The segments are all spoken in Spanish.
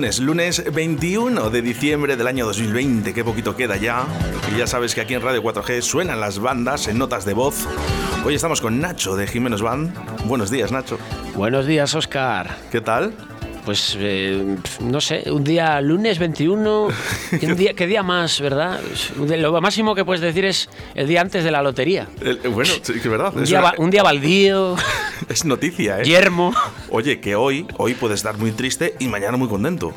lunes, lunes 21 de diciembre del año 2020, qué poquito queda ya. Y ya sabes que aquí en Radio 4G suenan las bandas en notas de voz. Hoy estamos con Nacho de Jiménez Band. Buenos días, Nacho. Buenos días, Oscar. ¿Qué tal? Pues eh, no sé, un día lunes 21, un día, ¿qué día más, verdad? Lo máximo que puedes decir es el día antes de la lotería. bueno, sí, que verdad. Un, día, un día baldío. es noticia, ¿eh? Yermo. Oye, que hoy, hoy puedes estar muy triste y mañana muy contento.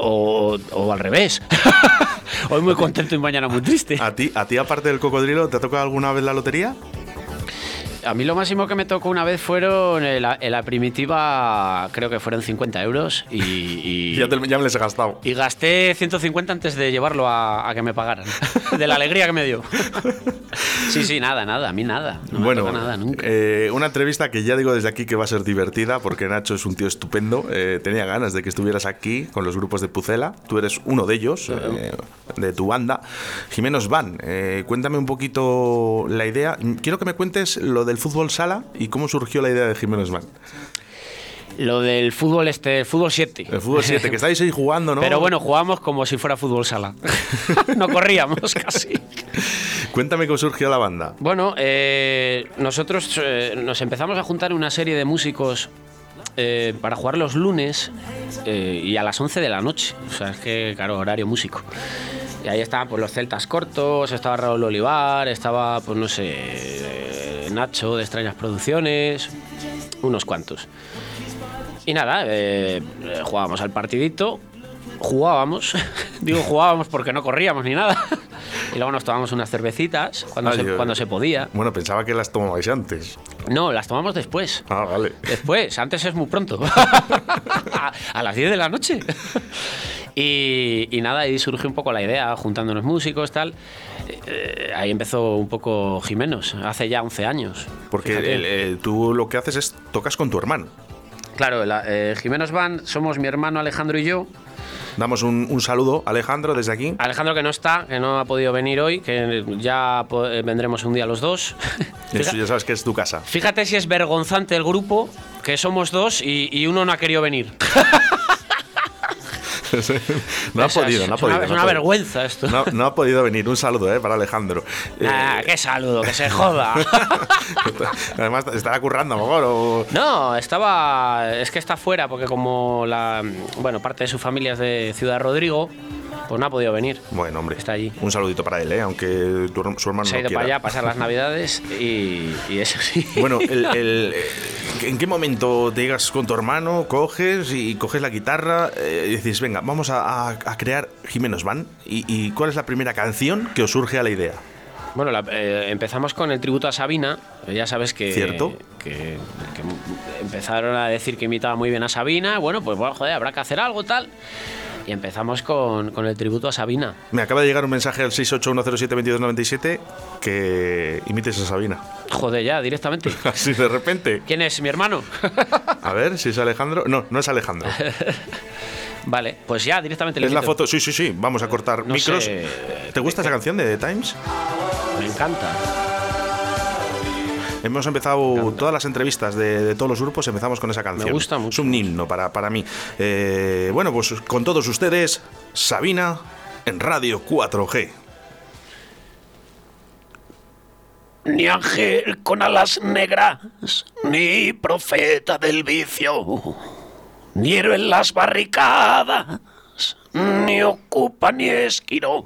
o, o, al revés. hoy muy contento y mañana muy triste. ¿A ti, ¿A ti, aparte del cocodrilo, te ha tocado alguna vez la lotería? A mí lo máximo que me tocó una vez fueron en la, primitiva, creo que fueron 50 euros y... ya, me les he gastado. Y gasté 150 antes de llevarlo a, que me pagaran. de la alegría que me dio. sí, sí, nada, nada, a mí nada. No bueno, nada nunca. Eh, una entrevista que ya digo desde aquí que va a ser divertida porque Nacho es un tío estupendo. Eh, tenía ganas de que estuvieras aquí con los grupos de Pucela. Tú eres uno de ellos, eh, de tu banda. Jiménez Van, cuéntame un poquito la idea. Quiero que me cuentes lo de el fútbol sala y cómo surgió la idea de Jiménez. Lo del fútbol este, el fútbol 7. El fútbol 7, que estáis ahí jugando, ¿no? Pero bueno, jugamos como si fuera fútbol sala. no corríamos casi. Cuéntame cómo surgió la banda. Bueno, eh, nosotros eh, nos empezamos a juntar una serie de músicos eh, para jugar los lunes y a las 11 de la noche. O sea, es que, claro, horario músico. Y ahí estaban pues, los celtas cortos, estaba Raúl Olivar, estaba, pues no sé, Nacho de Extrañas Producciones, unos cuantos. Y nada, eh, jugábamos al partidito, jugábamos, digo jugábamos porque no corríamos ni nada. Y luego nos tomábamos unas cervecitas cuando, se, cuando se podía. Bueno, pensaba que las tomabais antes. No, las tomamos después. Ah, vale. Después, antes es muy pronto. a las 10 de la noche. Y, nada, ahí surgió un poco la idea, juntándonos músicos, tal. Eh, ahí empezó un poco Jimenos, hace ya 11 años. Porque tú lo que haces es tocas con tu hermano. Claro, la, eh, Jimenos Van somos mi hermano Alejandro y yo. Damos un, saludo, Alejandro, desde aquí. Alejandro que no está, que no ha podido venir hoy, que ya eh, vendremos un día los dos. Eso ya sabes que es tu casa. Fíjate si es vergonzante el grupo, que somos dos y, y uno no ha querido venir. no ha podido, no ha podido. Es una, vergüenza esto. No, ha podido venir. Un saludo eh, para Alejandro. Ah, qué saludo, que se joda. Además, ¿estará currando a lo mejor? O... No, estaba. Es que está fuera, porque como la. Bueno, parte de su familia es de Ciudad Rodrigo. Pues no ha podido venir. Bueno, hombre. Está allí. Un saludito para él, ¿eh? aunque su hermano Se ha ido para allá a pasar las navidades y, eso sí. Bueno, el, ¿en qué momento te llegas con tu hermano, coges y coges la guitarra eh, y dices, venga, vamos a, crear Jiménez Van? ¿Y, cuál es la primera canción que os surge a la idea? Bueno, eh, empezamos con el tributo a Sabina. Ya sabes que, ¿Cierto? Que, empezaron a decir que imitaba muy bien a Sabina. Bueno, pues bueno, joder, habrá que hacer algo tal. Y empezamos con, con, el tributo a Sabina. Me acaba de llegar un mensaje al 681072297 que imites a Sabina. Joder, ya, directamente. Así de repente. ¿Quién es? ¿Mi hermano? a ver, si es Alejandro. No, no es Alejandro. vale, pues ya, directamente le Es la foto, sí, sí, sí. Vamos a cortar micros. ¿Te gusta esa canción de The Times? Me encanta. Hemos empezado todas las entrevistas de, todos los grupos, empezamos con esa canción. Me gusta mucho. Es un himno para, para mí. Eh, bueno, pues con todos ustedes, Sabina en Radio 4G. Ni ángel con alas negras, ni profeta del vicio, ni héroe en las barricadas, ni ocupa ni esquirol,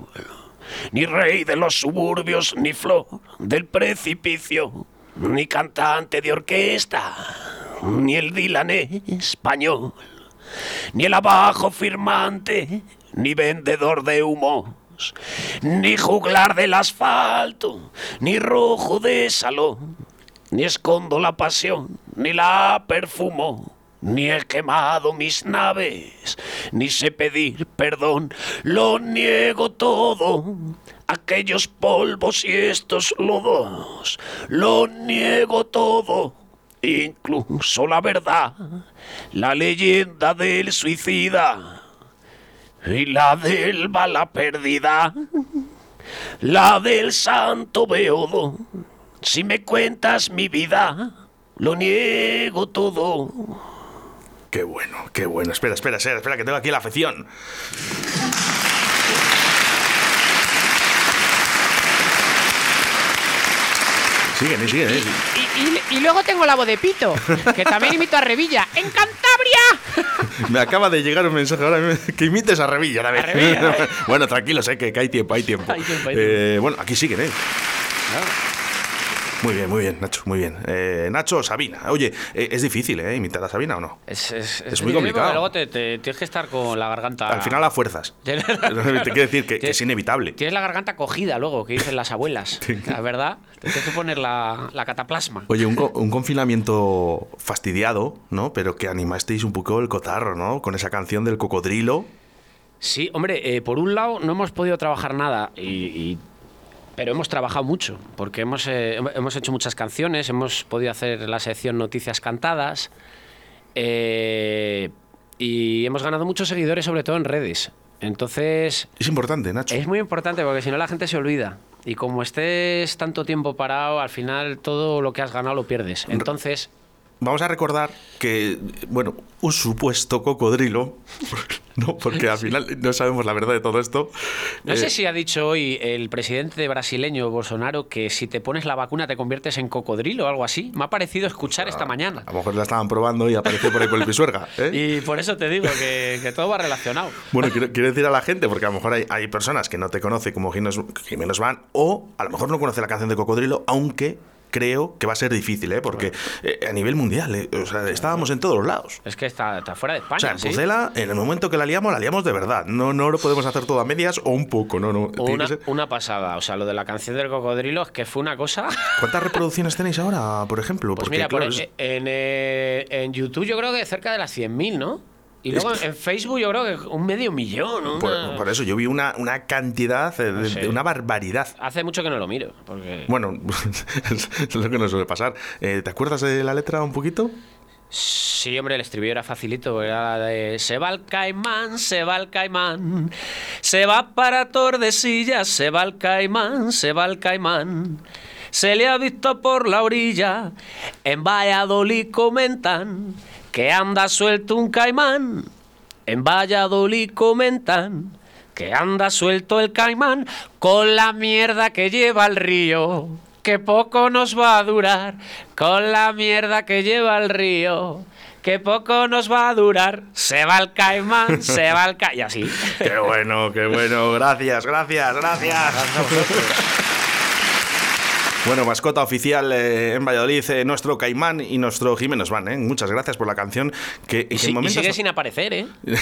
ni rey de los suburbios, ni flor del precipicio ni cantante de orquesta, ni el Dylan español, ni el abajo firmante, ni vendedor de humos, ni juglar del asfalto, ni rojo de salón, ni escondo la pasión, ni la perfumo. Ni he quemado mis naves, ni sé pedir perdón, lo niego todo aquellos polvos y estos lodos. Lo niego todo, incluso la verdad, la leyenda del suicida y la del bala perdida, la del santo beodo. Si me cuentas mi vida, lo niego todo. qué bueno, qué bueno. Espera, espera, espera, espera, que tengo aquí la afección. Siguen, eh, siguen, eh. Y, y- y luego tengo la voz de Pito, que también imito a Revilla. ¡En Cantabria! Me acaba de llegar un mensaje ahora que imites a Revilla. a ver. Revilla, ¿eh? bueno, tranquilos, eh, que, que hay tiempo, hay tiempo. Hay tiempo, hay Eh, bueno, aquí siguen, ¿eh? Muy bien, muy bien, Nacho, muy bien. Eh, Nacho, Sabina. Oye, eh, es difícil, ¿eh? ¿Imitar a Sabina o no? Es, es, Es muy complicado. Luego te, te- tienes que estar con la garganta. Al final a fuerzas. Te quiero decir que, que es inevitable. Tienes la garganta cogida luego, que dicen las abuelas. La verdad, te tienes que poner la, la cataplasma. Oye, un, un confinamiento fastidiado, ¿no? Pero que animasteis un poco el cotarro, ¿no? Con esa canción del cocodrilo. Sí, hombre, eh, por un lado no hemos podido trabajar nada, y, y- pero hemos trabajado mucho, porque hemos, eh, hem- hemos hecho muchas canciones, hemos podido hacer la sección Noticias Cantadas, eh, y hemos ganado muchos seguidores, sobre todo en redes. Entonces, Es importante, Nacho. es muy importante, porque si no la gente se olvida. Y como estés tanto tiempo parado, al final todo lo que has ganado lo pierdes. Entonces, Vamos a recordar que, bueno, un supuesto cocodrilo, ¿no? Porque al final no sabemos la verdad de todo esto. No Eh, sé si ha dicho hoy el presidente brasileño Bolsonaro que si te pones la vacuna te conviertes en cocodrilo o algo así. Me ha parecido escuchar esta mañana. A lo mejor la estaban probando y apareció por ahí por el pisuerga. ¿eh? Y por eso te digo que, que todo va relacionado. Bueno, quiero, quiero decir a la gente, porque a lo mejor hay, hay personas que no te conocen como Jiménez Van, o a lo mejor no conoce la canción de Cocodrilo, aunque creo que va a ser difícil, ¿eh? porque eh, a nivel mundial, ¿eh? o sea, estábamos en todos los lados. Es que está, está fuera de España. O sea, en ¿sí? Pucela, en el momento que la liamos, la liamos de verdad. No, no lo podemos hacer todo a medias o un poco, no, no. Una, ser- una pasada. O sea, lo de la canción del cocodrilo es que fue una cosa. ¿Cuántas reproducciones tenéis ahora, por ejemplo? Pues Porque, mira, por- claro, es- en, eh, en YouTube yo creo que cerca de las 100.000, ¿no? Y luego en Facebook yo creo que un medio millón. una- por, por eso yo vi una, una cantidad, de, una barbaridad. Hace mucho que no lo miro. Porque... Bueno, es lo que nos suele pasar. Eh, ¿Te acuerdas de la letra un poquito? Sí, hombre, el estribillo era facilito, era de Se va el caimán, se va el caimán, se va para Tordesillas, se va el caimán, se va el caimán. Se le ha visto por la orilla, en Valladolid comentan que anda suelto un caimán. En Valladolid comentan que anda suelto el caimán con la mierda que lleva el río. Que poco nos va a durar con la mierda que lleva el río. Que poco nos va a durar. Se va el caimán, se va el caimán. Y así. Qué bueno, qué bueno. Gracias, gracias, gracias. Bueno, mascota oficial eh, en Valladolid, eh, nuestro Caimán y nuestro Jiménez Van. ¿eh? Muchas gracias por la canción. Que, Y, si- y sigue sin aparecer, ¿eh?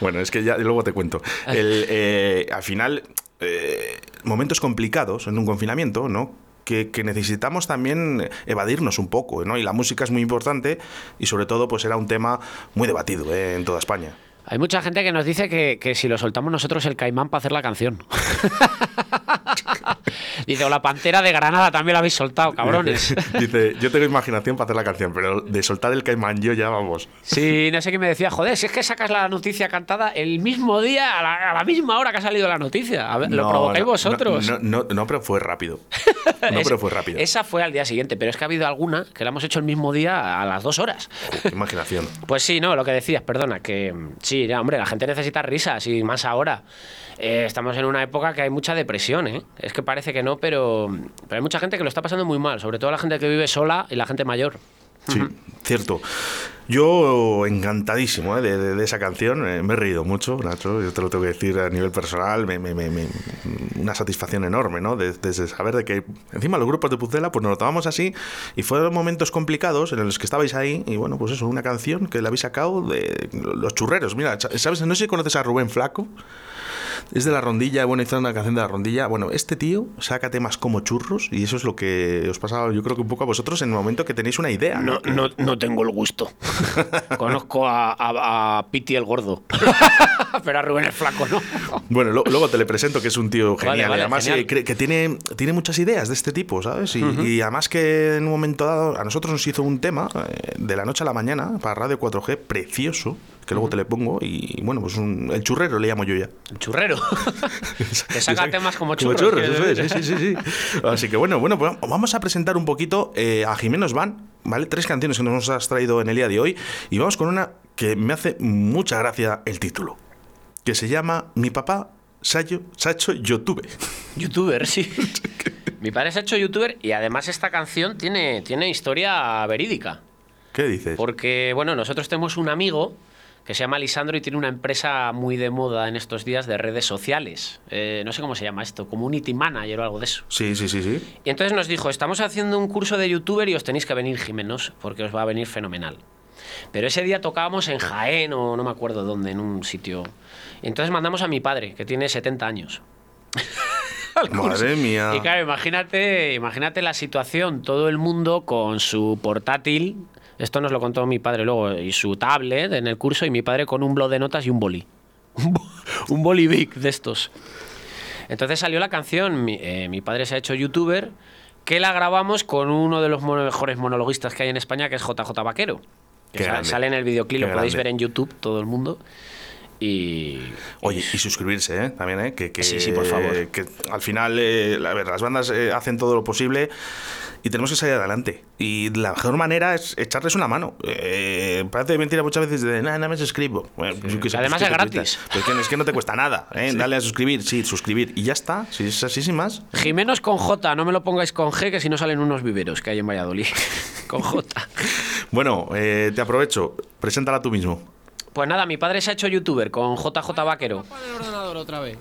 Bueno, es que ya luego te cuento. El, eh, al final, eh, momentos complicados en un confinamiento, ¿no? Que, que necesitamos también evadirnos un poco, ¿no? Y la música es muy importante y sobre todo pues era un tema muy debatido ¿eh? en toda España. Hay mucha gente que nos dice que, que si lo soltamos nosotros el caimán para hacer la canción. Dice, o la pantera de Granada también la habéis soltado, cabrones. Dice, yo tengo imaginación para hacer la canción, pero de soltar el caimán yo ya vamos. Sí, no sé qué me decía, joder, si es que sacas la noticia cantada el mismo día, a la, a la misma hora que ha salido la noticia. A ver, lo No, provocáis no, vosotros. No, no, no, pero fue rápido. No, Es- pero fue rápido. Esa fue al día siguiente, pero es que ha habido alguna que la hemos hecho el mismo día a las dos horas. Qué imaginación. Pues sí, no, lo que decías, perdona, que mm, sí, ya, hombre, la gente necesita risas y más ahora. Eh, estamos en una época que hay mucha depresión, ¿eh? Es que parece que no, pero, pero hay mucha gente que lo está pasando muy mal, sobre todo la gente que vive sola y la gente mayor. Sí, cierto. Yo encantadísimo ¿eh? de, de- de esa canción, eh, me he reído mucho, Nacho, yo te lo tengo que decir a nivel personal, me- me- me- una satisfacción enorme, ¿no? De- Desde saber de que encima los grupos de Pucela pues nos lo tomamos así y fueron momentos complicados en los que estabais ahí y bueno, pues eso, una canción que la habéis sacado de los churreros. Mira, ¿sabes? No sé si conoces a Rubén Flaco. Es de la rondilla, bueno, hizo una canción de la rondilla. Bueno, este tío saca temas como churros y eso es lo que os pasa, yo creo que un poco a vosotros en el momento que tenéis una idea. No, no, no tengo el gusto. Conozco a, a, a Piti el gordo, pero a Rubén el flaco no. Bueno, lo- luego te le presento que es un tío genial. vale, y además genial. eh, que tiene, tiene muchas ideas de este tipo, ¿sabes? Y, y además que en un momento dado a nosotros nos hizo un tema eh, de la noche a la mañana para Radio 4G precioso, que luego te le pongo. Y bueno, pues un- el churrero le llamo yo ya. El churrero. que saca temas como Como churros. churros, quiero eso es, sí, sí, sí, sí. Así que bueno, bueno, pues vamos a presentar un poquito eh, a Jiménez Van. ¿Vale? Tres canciones que nos has traído en el día de hoy y vamos con una que me hace mucha gracia el título, que se llama Mi papá Sayo, Sacho YouTube. Youtuber, sí. Mi padre se ha hecho youtuber y además esta canción tiene, tiene historia verídica. ¿Qué dices? Porque, bueno, nosotros tenemos un amigo que se llama Lisandro y tiene una empresa muy de moda en estos días de redes sociales. Eh, no sé cómo se llama esto, community manager o algo de eso. Sí, sí, sí, sí. Y entonces nos dijo, estamos haciendo un curso de youtuber y os tenéis que venir, Jimenos, porque os va a venir fenomenal. Pero ese día tocábamos en Jaén o no me acuerdo dónde, en un sitio. Y entonces mandamos a mi padre, que tiene 70 años. Madre mía. Y claro, imagínate, imagínate la situación, todo el mundo con su portátil, esto nos lo contó mi padre luego, y su tablet en el curso, y mi padre con un blog de notas y un boli. Un, bo- un boli big de estos. Entonces salió la canción, mi, eh, mi padre se ha hecho youtuber, que la grabamos con uno de los mono- mejores monologuistas que hay en España, que es JJ Vaquero. Que Qué sa- grande. sale en el videoclip, Qué lo podéis grande. ver en YouTube, todo el mundo. Y, Oye, y suscribirse, ¿eh? También, ¿eh? Que, que- Sí, sí, por favor. Que al final, eh, a ver, las bandas eh, hacen todo lo posible y tenemos que salir adelante. Y la mejor manera es echarles una mano. Eh, parece mentira muchas veces de, nada, nada me suscribo. Bueno, pues yo qué sé, Además pues, es ¿qué te gratis. Pues que, es que no te cuesta nada, ¿eh? Dale a suscribir, sí, suscribir. Y ya está, si es así sin más. Jimenos con J, no me lo pongáis con G, que si no salen unos viveros que hay en Valladolid. con J. Bueno, eh, te aprovecho, preséntala tú mismo. Pues nada, mi padre se ha hecho youtuber con JJ Vaquero. el ordenador otra vez.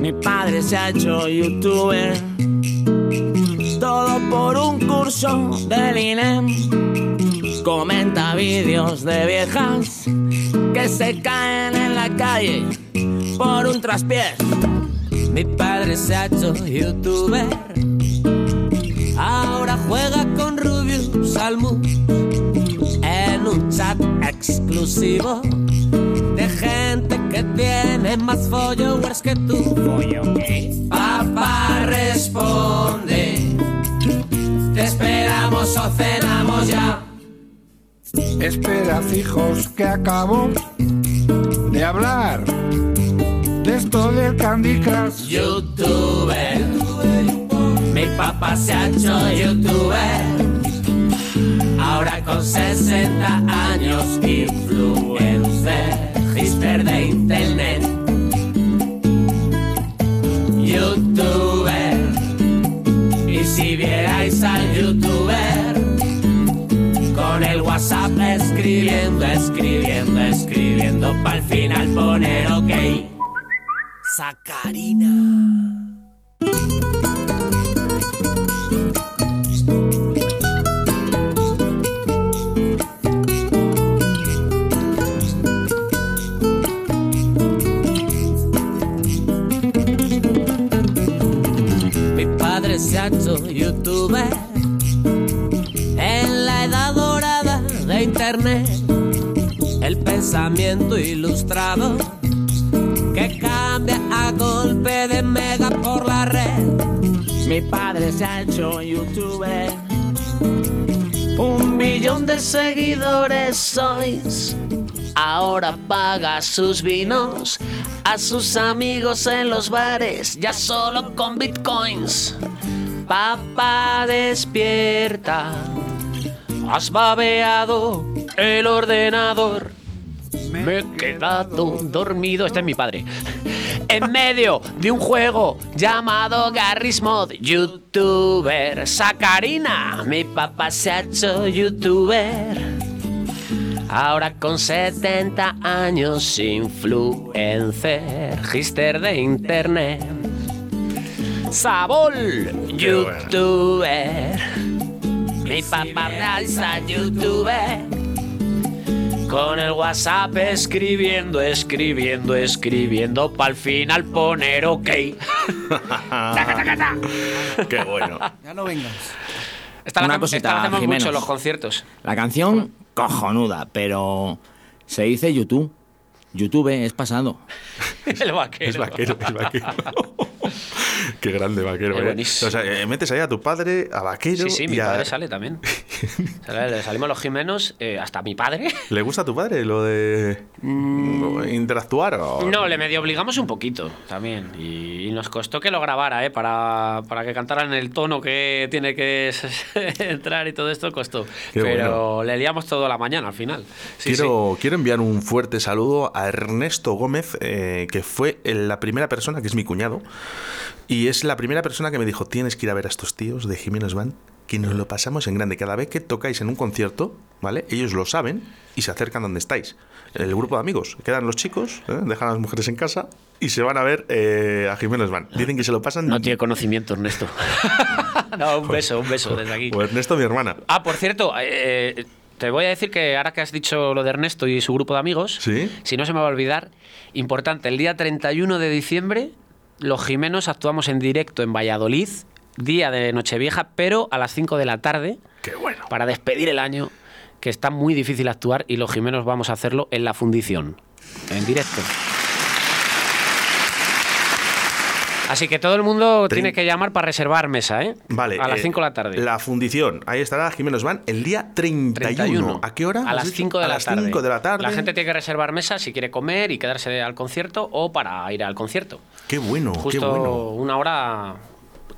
Mi padre se ha hecho youtuber, todo por un curso del INEM. Comenta vídeos de viejas que se caen en la calle por un traspié. Mi padre se ha hecho youtuber, En un chat exclusivo de gente que tiene más followers que tú. Papá responde, te esperamos o cenamos ya. Esperad, hijos, que acabo de hablar de esto del Candy Crush. Youtuber, mi papá se ha hecho youtuber. Ahora con 60 años, influencer, hipster de internet. Youtuber, y si vierais al youtuber con el WhatsApp escribiendo, escribiendo, escribiendo, para el final poner ok. Sacarina. Youtuber en la edad dorada de internet. El pensamiento ilustrado que cambia a golpe de mega por la red. Mi padre se ha hecho youtuber. Un millón de seguidores sois. Ahora paga sus vinos a sus amigos en los bares, ya solo con bitcoins. Papá despierta, has babeado el ordenador. Me he quedado dormido. Este es mi padre. En medio de un juego llamado Garry's Mod, youtuber Sacarina. Mi papá se ha hecho youtuber. Ahora con 70 años, influencer, gister de internet. Sabol, youtuber. Mi papá realiza youtuber. Con el WhatsApp escribiendo, escribiendo, escribiendo, para al final poner ok. Taca, taca, ta. Qué bueno. Ya no vengas. Esta la, Una hacemos- cosita, esta la hacemos Jimenos. mucho en los conciertos. La canción, cojonuda, pero se dice YouTube. YouTube es pasado. El vaquero. Es vaquero, es vaquero. Qué grande vaquero. Eh. O sea, eh, metes ahí a tu padre, a vaquero. Sí, sí, mi a- padre sale también. Sale- le salimos los Jimenos, eh, hasta mi padre. ¿Le gusta a tu padre lo de Mm. internet ver actuar? O... No, le medio obligamos un poquito también. Y, y nos costó que lo grabara, ¿eh? Para, para que cantara en el tono que tiene que entrar y todo esto costó. Qué Pero bueno. le liamos todo la mañana al final. Sí, quiero, quiero enviar un fuerte saludo a Ernesto Gómez, eh, que fue el- la primera persona, que es mi cuñado, y es la primera persona que me dijo, tienes que ir a ver a estos tíos de Jiménez Van, que nos lo pasamos en grande. Cada vez que tocáis en un concierto, ¿vale? Ellos lo saben y se acercan donde estáis. El grupo de amigos, quedan los chicos, ¿eh? dejan a las mujeres en casa y se van a ver eh, a Jiménez Van. Dicen que se lo pasan... No tiene conocimiento, Ernesto. no, un beso, un beso desde aquí. O Ernesto, mi hermana. Ah, por cierto, eh, te voy a decir que ahora que has dicho lo de Ernesto y su grupo de amigos, Sí. si no se me va a olvidar, importante, el día 31 de diciembre, los Jimenos actuamos en directo en Valladolid, día de Nochevieja, pero a las 5 de la tarde, Qué bueno. para despedir el año, que está muy difícil actuar y los Jimenos vamos a hacerlo en la fundición, en directo. Así que todo el mundo tiene que llamar para reservar mesa, ¿eh? Vale. A las eh, 5 de la tarde. La fundición. Ahí estará Jiménez Van el día 31. 31. ¿A qué hora? A las dicho? 5 de, a la las tarde. 5 de la tarde. La gente tiene que reservar mesa si quiere comer y quedarse al concierto o para ir al concierto. Qué bueno, qué Justo bueno. una hora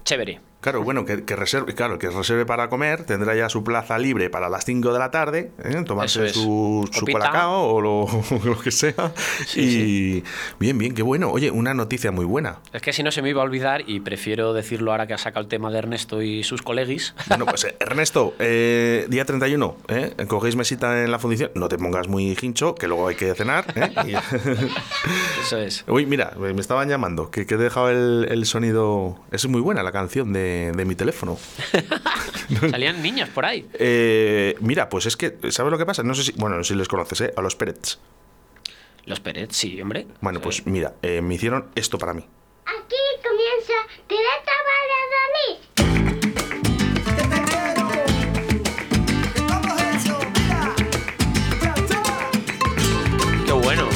chévere. Claro, bueno, que, que reserve, claro, que reserve para comer, tendrá ya su plaza libre para las 5 de la tarde, ¿eh? tomarse es. su, su colacao o lo, lo que sea. Sí, y bien, bien, qué bueno. Oye, una noticia muy buena. Es que si no se me iba a olvidar y prefiero decirlo ahora que ha sacado el tema de Ernesto y sus colegis. Bueno, pues eh, Ernesto, eh, día 31, ¿eh? cogéis mesita en la fundición, no te pongas muy hincho, que luego hay que cenar. ¿eh? Y- Eso es. Uy, mira, me estaban llamando, que, que he dejado el, el sonido... Es muy buena la canción de, de mi teléfono. Salían niños por ahí. Eh, mira, pues es que, ¿sabes lo que pasa? No sé si, bueno, si les conoces, ¿eh? A los Pérez. Los Pérez, sí, hombre. Bueno, Sí. pues mira, eh, me hicieron esto para mí. Aquí comienza Directo Valladolid. Qué bueno.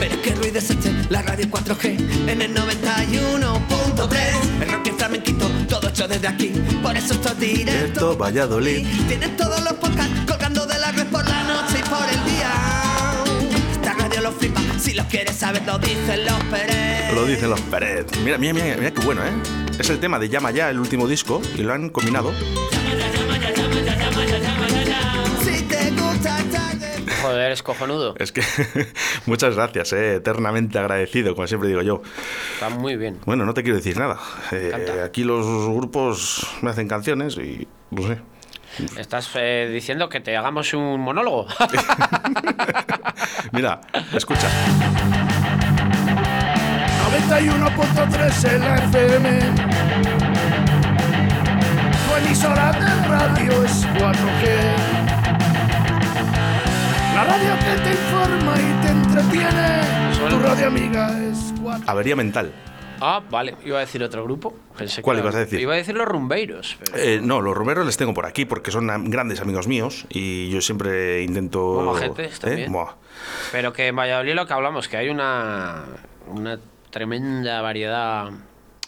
Pero qué ruido es este, la radio 4G en el 91.3. desde aquí. Por eso esto es directo. Directo Valladolid. Tienes todos los podcasts colgando de la red por la noche y por el día. Esta radio lo flipa, si lo quieres saber lo dicen los Pérez. Lo dicen los Pérez. Mira, mira, mira, mira qué bueno, ¿eh? Es el tema de Llama Ya, el último disco, y lo han combinado. Si Joder, es cojonudo. Es que muchas gracias, ¿eh? eternamente agradecido, como siempre digo yo. Está muy bien. Bueno, no te quiero decir nada. Eh, aquí los grupos me hacen canciones y no sé. Estás eh, diciendo que te hagamos un monólogo. Mira, escucha. 91.3 en la FM. Tu emisora de radio es 4G. La radio que te informa y te entretiene. Tu radio amiga es 4 Avería mental. ah, vale. Iba a decir otro grupo. Pensé que ¿Cuál era- ibas a decir? Iba a decir los rumbeiros. pero- Eh, no, los romeros les tengo por aquí porque son grandes amigos míos y yo siempre intento. Como también. Buah. Pero que en Valladolid lo que hablamos, que hay una, una tremenda variedad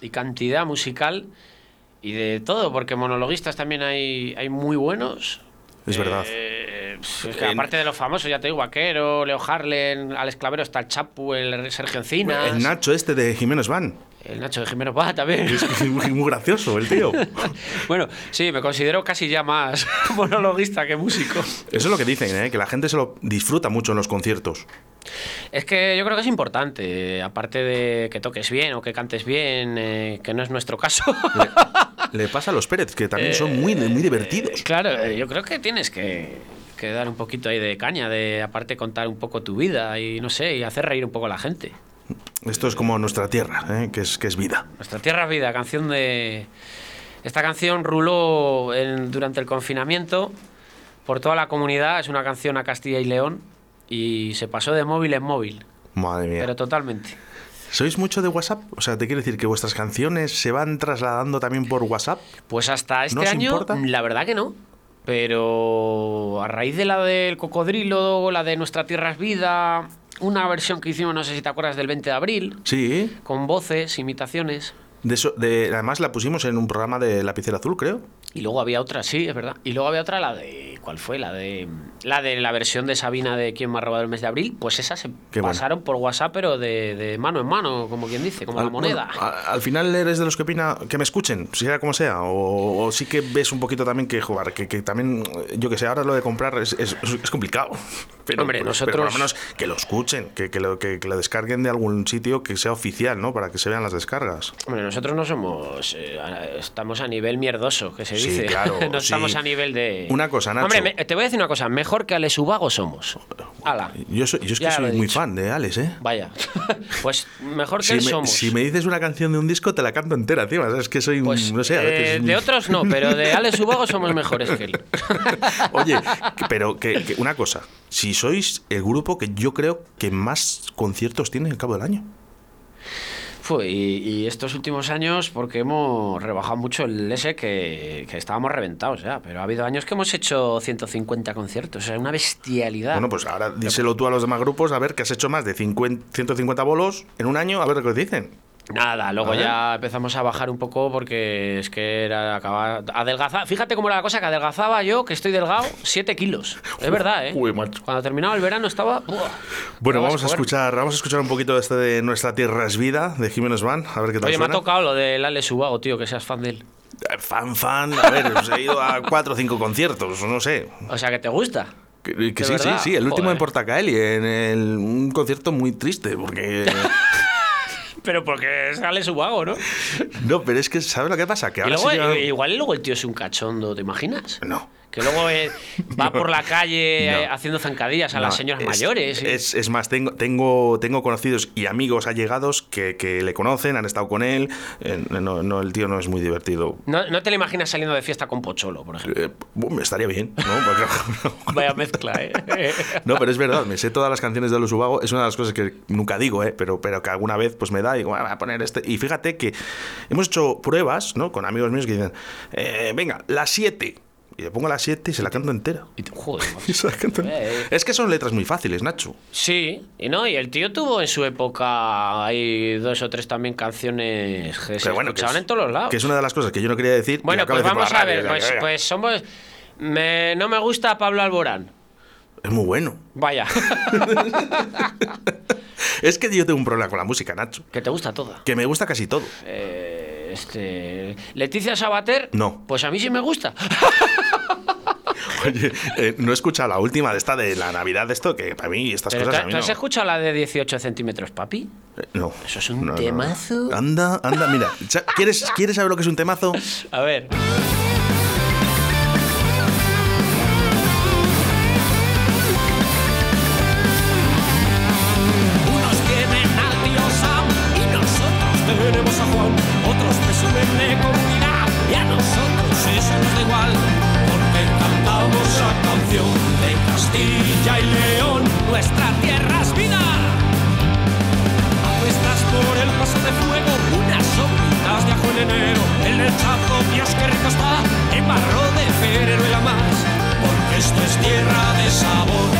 y cantidad musical y de todo, porque monologuistas también hay, hay muy buenos. Es verdad. Eh, es que En- aparte de los famosos, ya te digo, Vaquero, Leo Harlen, Alex Clavero, está el Chapu, el Sergio Encinas, El Nacho este de Jiménez Van. el Nacho de Jiménez va también. Es que es muy, muy gracioso el tío. bueno, sí, me considero casi ya más monologuista que músico. Eso es lo que dicen, ¿eh? que la gente se lo disfruta mucho en los conciertos. Es que yo creo que es importante, eh, aparte de que toques bien o que cantes bien, eh, que no es nuestro caso. Le pasa a los Pérez, que también son muy, muy divertidos. claro, eh, yo creo que tienes que, que dar un poquito ahí de caña, de aparte contar un poco tu vida y no sé, y hacer reír un poco a la gente. Esto es como nuestra tierra, ¿eh? que, es, que es vida. Nuestra Tierra es Vida, canción de... Esta canción ruló en- durante el confinamiento por toda la comunidad, es una canción a Castilla y León y se pasó de móvil en móvil, Madre mía. pero totalmente. ¿Sois mucho de WhatsApp? O sea, ¿te quiero decir que vuestras canciones se van trasladando también por WhatsApp? Pues hasta este ¿No os año, la verdad que no. Pero a raíz de la del cocodrilo, la de Nuestra Tierra es Vida, una versión que hicimos, no sé si te acuerdas, del 20 de abril, Sí. con voces, imitaciones. De eso, de, además la pusimos en un programa de Lapicera Azul, creo. Y luego había otra, sí, es verdad. Y luego había otra, la de de. ¿Cuál fue? La de. La de la versión de Sabina de ¿Quién me ha robado el mes de abril? Pues esas se Qué bueno. pasaron por WhatsApp, pero de, de mano en mano, como quien dice, como la moneda. bueno, a- al final eres de los que opina que me escuchen, sea como sea, o, o sí que ves un poquito también que jugar, que, que también, yo que sé, ahora lo de comprar es, es- es complicado. Pero, Hombre, pero- nosotros- pero por lo menos que lo escuchen, que, que lo, que, que lo descarguen de algún sitio que sea oficial, ¿no? Para que se vean las descargas. Hombre, nosotros no somos. eh, estamos a nivel mierdoso, que se Sí, dice. claro, no sí. estamos a nivel de. Una cosa, Nacho. Hombre, me- te voy a decir una cosa. Mejor que Ale Subago somos. Ala. Yo, soy, yo es que soy muy dicho. fan de Alex, ¿eh? Vaya. pues mejor que Si él me, somos. si me dices una canción de un disco, te la canto entera, tío. Es que soy, un- Pues, no sé, a eh, veces... de otros no, pero de Ale Subago somos mejores que él. Oye, pero que, que una cosa, si sois el grupo que yo creo que más conciertos tiene al cabo del año. Y, estos últimos años, porque hemos rebajado mucho el S que, que estábamos reventados ya, pero ha habido años que hemos hecho 150 conciertos, o sea, una bestialidad. Bueno, pues ahora díselo tú a los demás grupos a ver que has hecho más de 50, 150 bolos en un año, a ver lo que os dicen. Nada, luego ya empezamos a bajar un poco porque es que era acabar adelgazar. Fíjate cómo era la cosa que adelgazaba yo, que estoy delgado, 7 kilos. Es verdad, ¿eh? Uy, macho. Cuando terminaba el verano estaba. Bueno, vamos a escuchar, vamos a escuchar un poquito de este de Nuestra Tierra es Vida, de Jiménez Van, a ver qué tal Oye, me ha tocado lo del Ale Subago, tío, que seas fan de él. Eh, Fan, fan, a ver, os he ido a cuatro o cinco conciertos, no sé. O sea, que te gusta. Que, que ¿De sí, verdad? sí, sí, el último Joder. en Portacaeli, en el- un concierto muy triste, porque... Pero porque es Ale Subago, ¿no? no, pero es que, ¿sabes lo que pasa? Que Y ahora luego, sí que- eh, igual luego el tío es un cachondo, ¿te imaginas? No. Que luego eh, va por la calle No. eh, haciendo zancadillas a las señoras es- mayores. Es, es más, tengo, tengo, tengo conocidos y amigos allegados que, que le conocen, han estado con él. Eh, no, no, el tío no es muy divertido. No, no te lo imaginas saliendo de fiesta con Pocholo, por ejemplo. Bueno, estaría bien, ¿no? Vaya mezcla, ¿eh? No, pero es verdad, me sé todas las canciones de Los Ubago, es una de las cosas que nunca digo, ¿eh? pero, pero que alguna vez pues me da y digo, "Ah, voy a poner este. Y fíjate que hemos hecho pruebas, ¿no? Con amigos míos que dicen, venga, las 7. Y le pongo las 7 y se la canto entera. Y te- joder, macho. Y se la canto entera. Eh. Es que son letras muy fáciles, Nacho. Sí, y no, y el tío tuvo en su época hay dos o tres también canciones que se Pero bueno, que escuchaban es- en todos los lados. Que es una de las cosas que yo no quería decir. Bueno, pues vamos a ver, radio, pues, pues somos... me- no me gusta Pablo Alborán. Es muy bueno. Vaya, Es que yo tengo un problema con la música, Nacho. que te gusta toda. Que me gusta casi todo. Eh, este, Leticia Sabater. No. Pues a mí sí me gusta. Oye, eh, no he escuchado la última de esta de la Navidad de esto, que para mí estas Pero cosas ¿tú, a mí tú has no. escuchado la de 18 centímetros, papi? Eh, No. Eso es un No, no. temazo. Anda, anda, mira. ¿Quieres, ¿Quieres saber lo que es un temazo? A ver. Castilla y León. Nuestra tierra es vida. Apuestas por el paso de fuego, unas sopitas de ajo en enero. El rechazo, Dios que rico está, en barro de febrero y la más. Porque esto es tierra de sabor,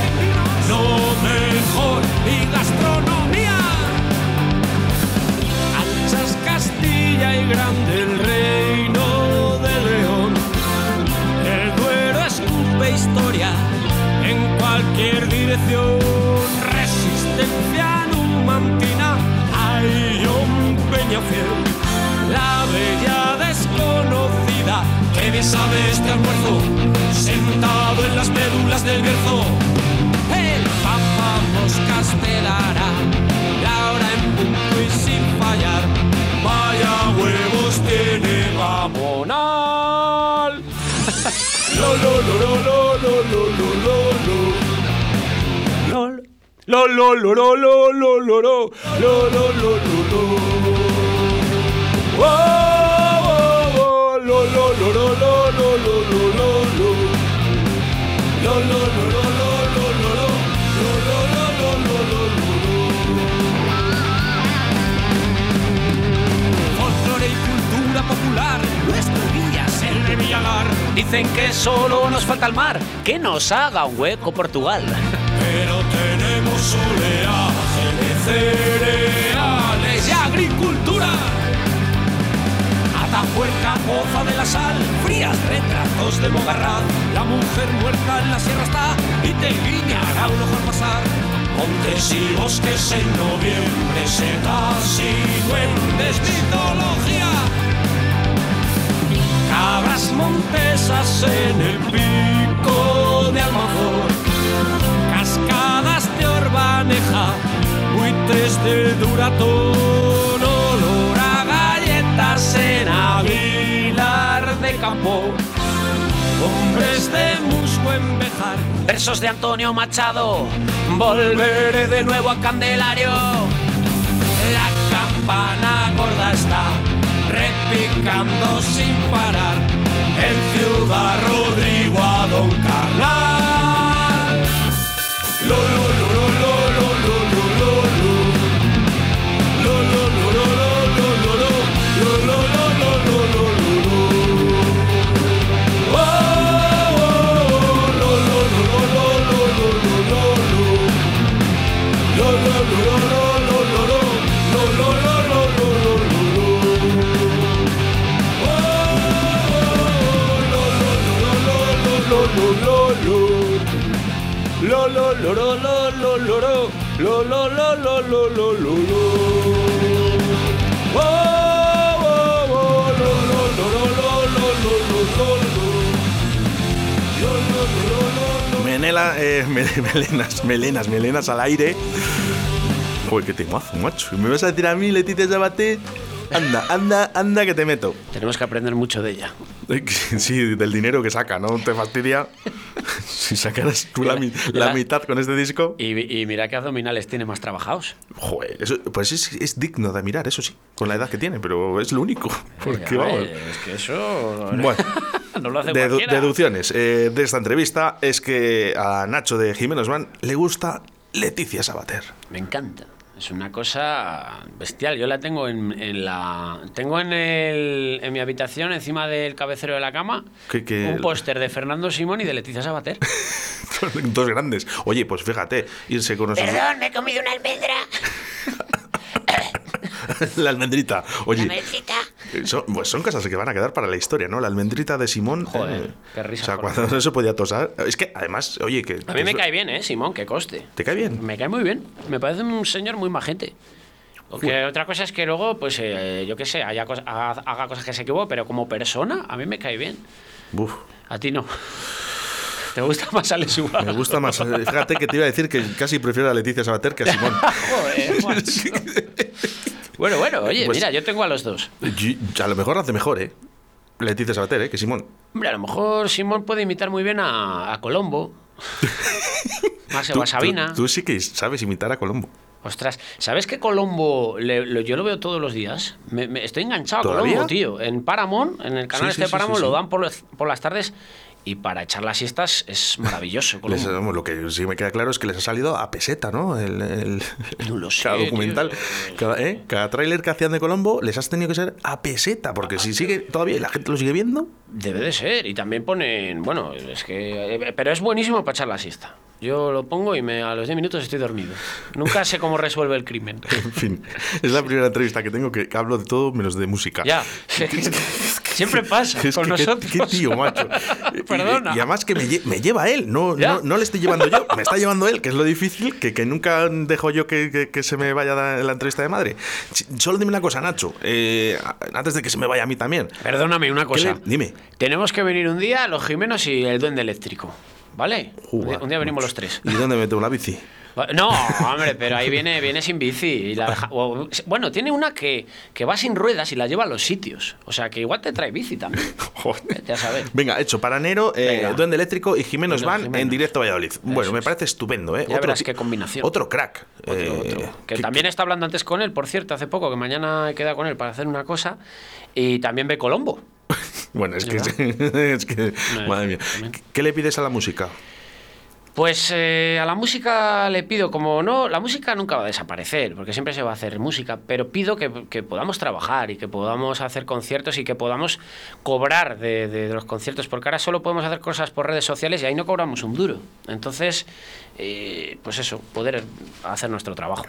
lo mejor y gastronomía. Anchas Castilla y grande el reino de León. El Duero escupe historia cualquier dirección. Resistencia numantina, hay un peñafiel, la bella desconocida. Que bien sabe este almuerzo, sentado en las médulas del verzo. El Papa Moscas te dará la hora en punto y sin fallar. Vaya huevos tiene Gamonal. lo, lo, lo, lo, lo, lo, lo, lo lo. Lo, lo, lo, lo, lo, lo, lo, lo. Lo, lo, lo, lo, lo. Oh, oh, oh. Lo, lo, lo, lo, lo, lo, lo, lo, lo, lo. Lo, lo. Dicen que solo nos falta el mar. Que nos haga un hueco Portugal. Oleaje de cereales y agricultura. Atapuerca, goza de la sal, frías retratos de Mogarra. La mujer muerta en la sierra está y te guiñará un ojo pasar. Montes y bosques en noviembre, setas y duendes, mitología. Cabras montesas en el pico de Almazor, cascadas de Orbaneja, buitres de Duratón, olor a galletas en Aguilar de Campo, hombres de Musgo en Bejar. Versos de Antonio Machado. Volveré de nuevo a Candelario. La campana gorda está repicando sin parar en Ciudad Rodrigo a Don Carnal. Lo, melenas, melenas, melenas al aire. Joder, qué temazo, macho. ¿Y ¿Me vas a decir a mí, Leticia Sabaté? Anda, anda, anda que te meto. Tenemos que aprender mucho de ella. Sí, del dinero que saca, ¿no? ¿Te fastidia? Si sacaras tú la, la La- mitad con este disco. Y, y mira qué abdominales tiene más trabajados. Joder, eso- pues es, es digno de mirar, eso sí, con la edad que tiene, pero es lo único. Porque Ya, vamos. Es que eso. Bueno, no lo hace dedu- cualquiera. deducciones eh, de esta entrevista es que a Nacho de Jiménez Van le gusta Leticia Sabater. Me encanta. Es una cosa bestial. Yo la tengo en, en la. Tengo en, el, en mi habitación, encima del cabecero de la cama, Que- que- un póster de Fernando Simón y de Leticia Sabater. Dos grandes. Oye, pues fíjate, irse con nosotros. Perdón, me he comido una almendra. la almendrita. La Oye, almendrita. son, pues son cosas que van a quedar para la historia, ¿no? La almendrita de Simón. Joder, eh, qué risa O sea, cuando no se podía tosar. Es que además, oye, que. A mí me es- cae bien, ¿eh, Simón? Que coste. ¿Te cae bien? Me cae muy bien. Me parece un señor muy majete. Porque otra cosa es que luego, pues, eh, yo qué sé, haya cos- haga, haga cosas que se equivoque, pero como persona, a mí me cae bien. Uf, A ti no. ¿Te gusta más Alex Ubago? me gusta más. eh, Fíjate que te iba a decir que casi prefiero a Leticia Sabater que a Simón. Joder. Bueno, bueno, oye, Pues- mira, yo tengo a los dos. Y- A lo mejor hace mejor, ¿eh? Leticia Sabater, ¿eh? Que Simón. Hombre, a lo mejor Simón puede imitar muy bien a, a Colombo. Más Tú- a Sabina. Tú, tú sí que sabes imitar a Colombo. Ostras, ¿sabes que Colombo le- lo- yo lo veo todos los días? Me, me- estoy enganchado a ¿Todavía? Colombo, tío. En Paramount, en el canal Sí, este de sí, Paramount, sí, lo dan por las tardes y para echar las siestas es maravilloso. Les- vamos, lo que sí me queda claro es que les ha salido a peseta, ¿no? El, el- No lo sé, cada tío. documental, cada, ¿eh? cada tráiler que hacían de Colombo les has tenido que ser a peseta, porque si sigue todavía la gente lo sigue viendo, Debe de ser. Y también ponen. Bueno, es que. eh, Pero es buenísimo para echar la siesta. Yo lo pongo y me, a los 10 minutos estoy dormido. Nunca sé cómo resuelve el crimen. en fin, es la primera entrevista que tengo que hablo de todo menos de música. Ya. Siempre pasa Es con que qué- nosotros. Qué, tío, macho. Y- Perdona. Y, además que me, lle- me lleva él, no, no, no le estoy llevando yo, me está llevando él, que es lo difícil, que, que nunca dejo yo que, que- que se me vaya da- la entrevista de madre. Solo dime una cosa, Nacho, eh, antes de que se me vaya a mí también. Perdóname una ¿Qué cosa. le- dime. Tenemos que venir un día los Jimenos y el duende eléctrico. ¿Vale? un, día, Joder, un día venimos los tres. ¿Y dónde meto la bici? No, hombre, pero ahí viene, viene sin bici. y la deja- o- bueno, tiene una que, que va sin ruedas y la lleva a los sitios. O sea, que igual te trae bici también. Joder. Vete a saber. Venga, hecho para enero, eh, Venga. Duende Eléctrico y Jimenos Venga, Van en directo a Valladolid. Bueno, me parece estupendo, ¿eh? Ya verás ti- qué combinación. Otro crack. Otro, Eh, otro. Que ¿qué- también está hablando antes con él, por cierto, hace poco, que mañana he quedado con él para hacer una cosa. Y también ve Colombo. Bueno, es que, ¿Verdad? es que madre mía. también. ¿Qué le pides a la música? Pues eh, a la música le pido, como no, la música nunca va a desaparecer, porque siempre se va a hacer música, pero pido que, podamos trabajar y que podamos hacer conciertos y que podamos cobrar de, los conciertos, porque ahora solo podemos hacer cosas por redes sociales y ahí no cobramos un duro. Entonces, eh, pues eso, poder hacer nuestro trabajo.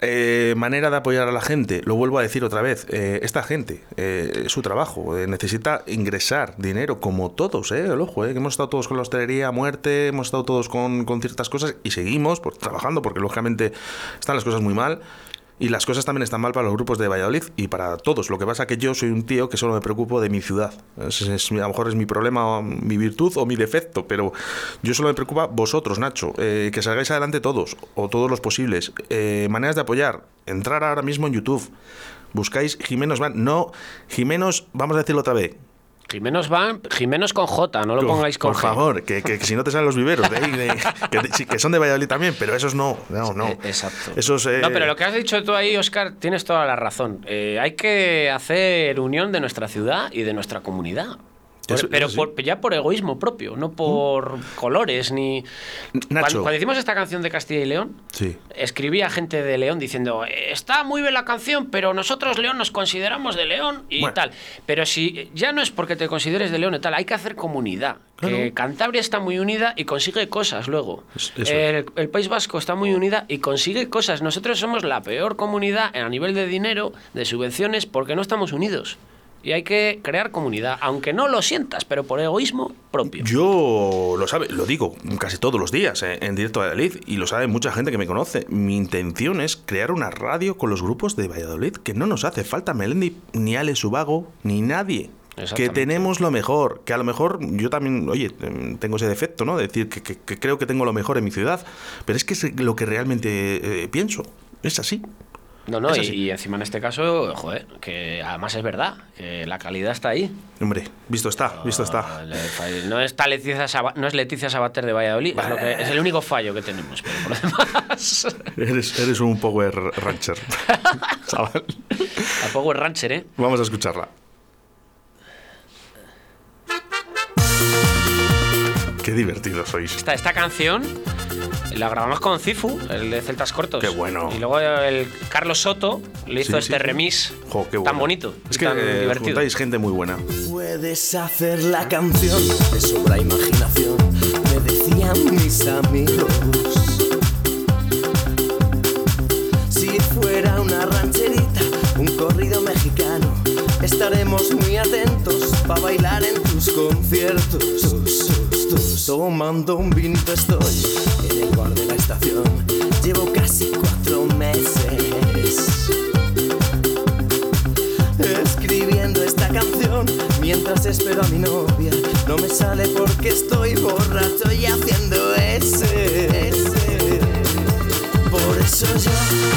Eh, manera de apoyar a la gente, lo vuelvo a decir otra vez, eh, esta gente, eh, su trabajo, eh, necesita ingresar dinero como todos, eh, el ojo, que hemos estado todos con la hostelería a muerte, hemos estado todos con, con ciertas cosas y seguimos pues, trabajando porque lógicamente están las cosas muy mal. Y las cosas también están mal para los grupos de Valladolid y para todos. Lo que pasa es que yo soy un tío que solo me preocupo de mi ciudad. Es- a lo mejor es mi problema, mi virtud o mi defecto, pero yo solo me preocupa vosotros, Nacho. eh, que salgáis adelante todos, o todos los posibles. Eh, maneras de apoyar. Entrar ahora mismo en YouTube. Buscáis Jimenos Van. No, Jimenos, vamos a decirlo otra vez. Jimenos van, Jimenos con J, no lo Por- pongáis con Por G. favor, que, que- que si no te salen los viveros, de ahí, de- que, que son de Valladolid también, pero esos no, no, no. Eh, Exacto. Esos, eh, No, pero lo que has dicho tú ahí, Oscar, tienes toda la razón. Eh, hay que hacer unión de nuestra ciudad y de nuestra comunidad. Eso- pero eso sí. por- ya por egoísmo propio, no por colores ni. Nacho. Cuando, cuando hicimos esta canción de Castilla y León, Sí. escribía gente de León diciendo, está muy bien la canción, pero nosotros León nos consideramos de León y Bueno. tal. Pero si ya no es porque te consideres de León y tal, hay que hacer comunidad. Claro. Que Cantabria está muy unida y consigue cosas luego. Es- el, el País Vasco está muy unida y consigue cosas. Nosotros somos la peor comunidad a nivel de dinero, de subvenciones, porque no estamos unidos. Y hay que crear comunidad, aunque no lo sientas, pero por egoísmo propio. Yo lo sabe, lo digo casi todos los días eh, en directo a Valladolid y lo sabe mucha gente que me conoce. Mi intención es crear una radio con los grupos de Valladolid, que no nos hace falta Melendi, ni Ale Subago, ni nadie. Que tenemos lo mejor, que a lo mejor yo también, oye, tengo ese defecto, ¿no? De decir que, que- que creo que tengo lo mejor en mi ciudad, pero es que es lo que realmente eh, pienso, es así. No, no, y, encima en este caso, joder, que además es verdad, que la calidad está ahí. Hombre, visto está, visto está. No está Leticia Saba- no es Leticia Sabater de Valladolid, es, lo que- es el único fallo que tenemos, pero por lo demás. Eres, eres un power rancher, chaval. A Power Rancher, ¿eh? Vamos a escucharla. Qué divertidos sois. Esta, esta canción la grabamos con Cifu, el de Celtas Cortos. Qué bueno. Y luego el Carlos Soto le hizo Sí, este sí, remix Jo, qué tan bueno. bonito. Es y que tan eh, divertido. juntáis gente muy buena. Puedes hacer la canción de sobra imaginación, me decían mis amigos. Si fuera una rancherita, un corrido mexicano, estaremos muy atentos para bailar en tus conciertos. Tomando un vinito estoy en el bar de la estación, llevo casi cuatro meses escribiendo esta canción mientras espero a mi novia. No me sale porque estoy borracho y haciendo ese. Por eso yo,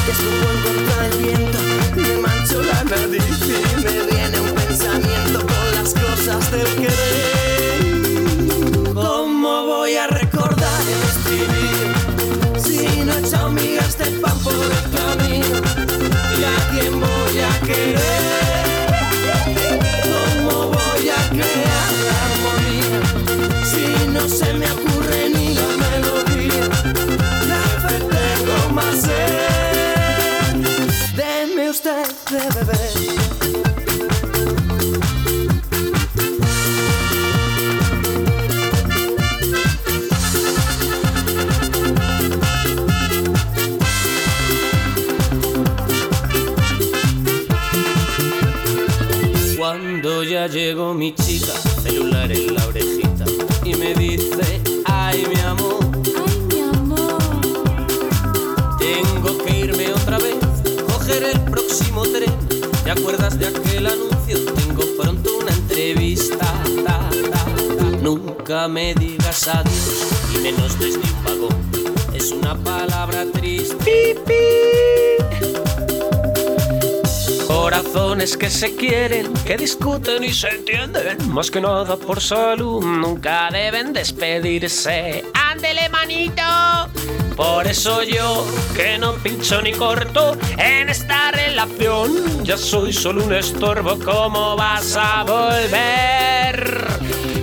que escupo en contra del viento, me mancho la nariz y me viene un pensamiento con las cosas del querer. Por camino? ¿Y a quién voy a querer? Ya llegó mi chica, celular en la orejita, y me dice, ay mi amor, Ay, mi amor. tengo que irme otra vez, coger el próximo tren. ¿Te acuerdas de aquel anuncio? Tengo pronto una entrevista. Ta, ta, ta. Nunca me digas adiós, y menos desde un vagón. Es una palabra triste. Corazones que se quieren, que discuten y se entienden, más que nada por salud, nunca deben despedirse. ¡Ándele, manito! Por eso yo, que no pincho ni corto en esta relación, ya soy solo un estorbo. ¿Cómo vas a volver?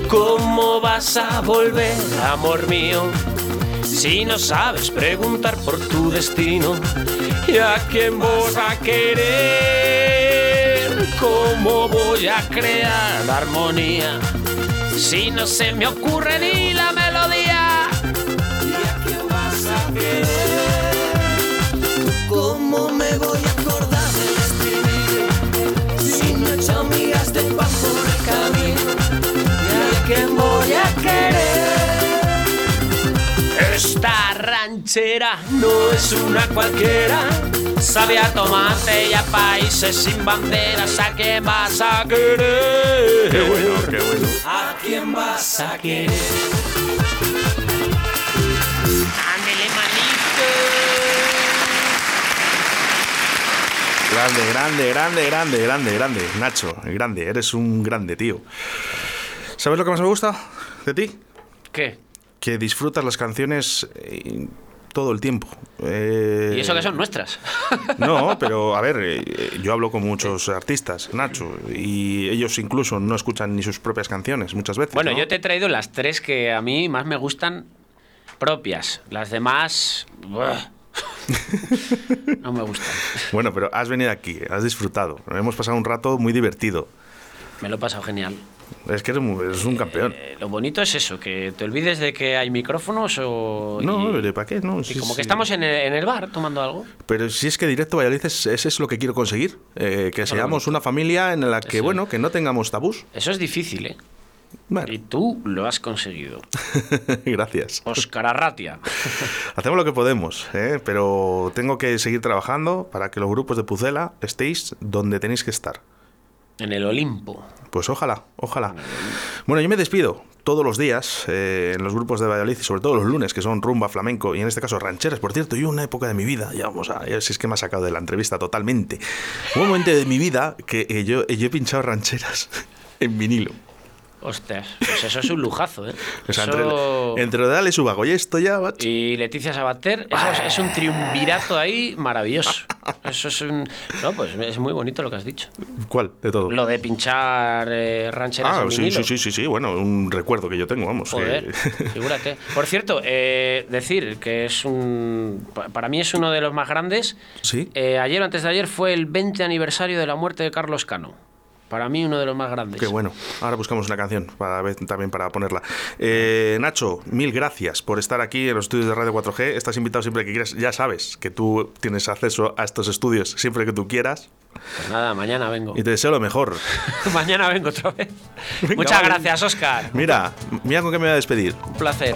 ¿Cómo vas a volver, amor mío? Si no sabes preguntar por tu destino y a quién vas a querer, ¿cómo voy a crear armonía? Si no se me ocurre ni la melodía. ¿Y a quién vas a querer? ¿Cómo me voy a no es una cualquiera. Sabe a tomate y a países sin banderas. ¿A quién vas a querer? Qué bueno, qué bueno. ¿A quién vas a querer? Ándele, manito. Grande, grande, grande, grande, grande, grande. Nacho, grande, eres un grande, tío. ¿Sabes lo que más me gusta de ti? ¿Qué? Que disfrutas las canciones eh, todo el tiempo. Eh, Y eso que son nuestras. No, pero a ver, eh, yo hablo con muchos artistas, Nacho, y ellos incluso no escuchan ni sus propias canciones muchas veces. Bueno, ¿no? yo te he traído las tres que a mí más me gustan propias. Las demás. buah, no me gustan. Bueno, pero has venido aquí, has disfrutado. Hemos pasado un rato muy divertido. Me lo he pasado genial. Es que eres, un campeón. Eh, lo bonito es eso, que te olvides de que hay micrófonos o. No, y, ¿para qué? No, y sí, como sí. que estamos en el, en el bar tomando algo. Pero si es que Directo Valladolid es, ese es lo que quiero conseguir. eh, que seamos una familia en la que, Eso. bueno, que no tengamos tabús. Eso es difícil, ¿eh? Bueno, Y tú lo has conseguido. gracias. Oscar Arratia. Hacemos lo que podemos, ¿eh? pero tengo que seguir trabajando para que los grupos de Pucela estéis donde tenéis que estar. En el Olimpo. Pues ojalá, ojalá. Bueno, yo me despido todos los días eh, en los grupos de Valladolid y sobre todo los lunes, que son rumba, flamenco y en este caso rancheras. Por cierto, yo una época de mi vida, ya vamos a ver si es que me ha sacado de la entrevista totalmente. Un momento de mi vida que eh, yo, yo he pinchado rancheras en vinilo. Ostras, pues eso es un lujazo, ¿eh? O sea, Eso- entre, entre Dale Subago y esto ya, macho. Y Leticia Sabater, eso es, es un triunvirato ahí maravilloso. Eso es un. No, pues es muy bonito lo que has dicho. ¿Cuál de todo? Lo de pinchar eh, rancheras Ah, en sí, sí, sí, sí, sí, bueno, un recuerdo que yo tengo, vamos. Joder, que- figúrate. Por cierto, eh, decir que es un. pa- Para mí es uno de los más grandes. Sí. Eh, ayer antes de ayer fue el 20 aniversario de la muerte de Carlos Cano. Para mí uno de los más grandes. Qué bueno. Ahora buscamos una canción para ver, también para ponerla. Eh, Nacho, mil gracias por estar aquí en los estudios de Radio 4G. Estás invitado siempre que quieras. Ya sabes que tú tienes acceso a estos estudios siempre que tú quieras. Pues nada, mañana vengo. Y te deseo lo mejor. mañana vengo otra vez. Venga, Muchas vale. gracias, Oscar. Mira, mira con qué me voy a despedir. Un placer.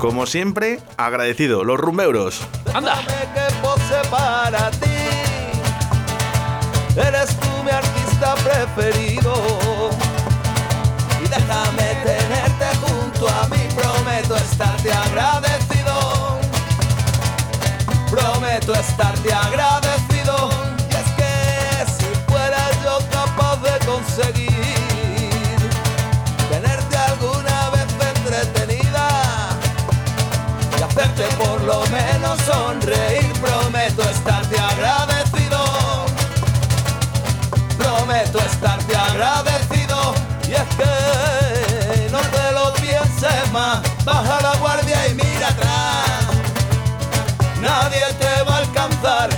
Como siempre, agradecido. Los rumbeuros. Anda. Eres tú mi artista preferido. Y déjame tenerte junto a mí. Prometo estarte agradecido. Prometo estarte agradecido. Y es que si fuera yo capaz de conseguir tenerte alguna vez entretenida y hacerte por lo menos sonreír. Prometo estarte agradecido. Agradecido. Y es que no te lo pienses más. Baja la guardia y mira atrás. Nadie te va a alcanzar.